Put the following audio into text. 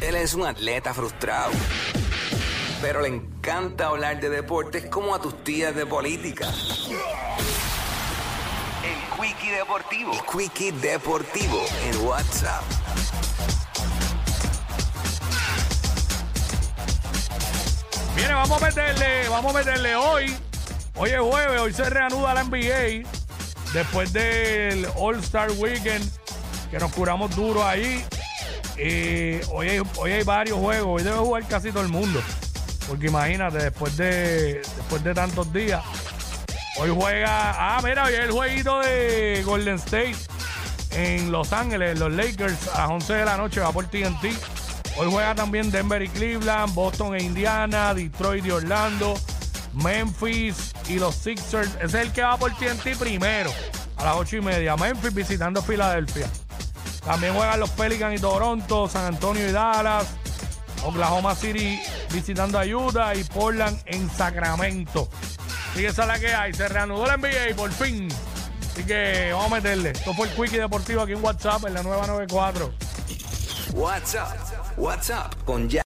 Él es un atleta frustrado, pero le encanta hablar de deportes como a tus tías de política. El Quickie Deportivo. El Quickie Deportivo en WhatsApp. Viene, vamos a meterle, vamos a meterle hoy. Hoy es jueves, hoy se reanuda la NBA. Después del All-Star Weekend, que nos curamos duro ahí. Y hoy hay, hoy hay varios juegos, hoy debe jugar casi todo el mundo. Porque imagínate, después de, después de tantos días. Hoy juega. Ah, mira, hoy el jueguito de Golden State en Los Ángeles, los Lakers, a las 11 de la noche, va por TNT. Hoy juega también Denver y Cleveland, Boston e Indiana, Detroit y Orlando, Memphis y los Sixers. Ese es el que va por TNT primero, a las 8 y media. Memphis visitando Filadelfia. También juegan los Pelicans y Toronto, San Antonio y Dallas, Oklahoma City visitando a Utah y Portland en Sacramento. Así que esa es la que hay. Se reanudó la NBA por fin. Así que vamos a meterle. Esto fue el Quickie Deportivo aquí en WhatsApp en la nueva 94. WhatsApp. WhatsApp con ya.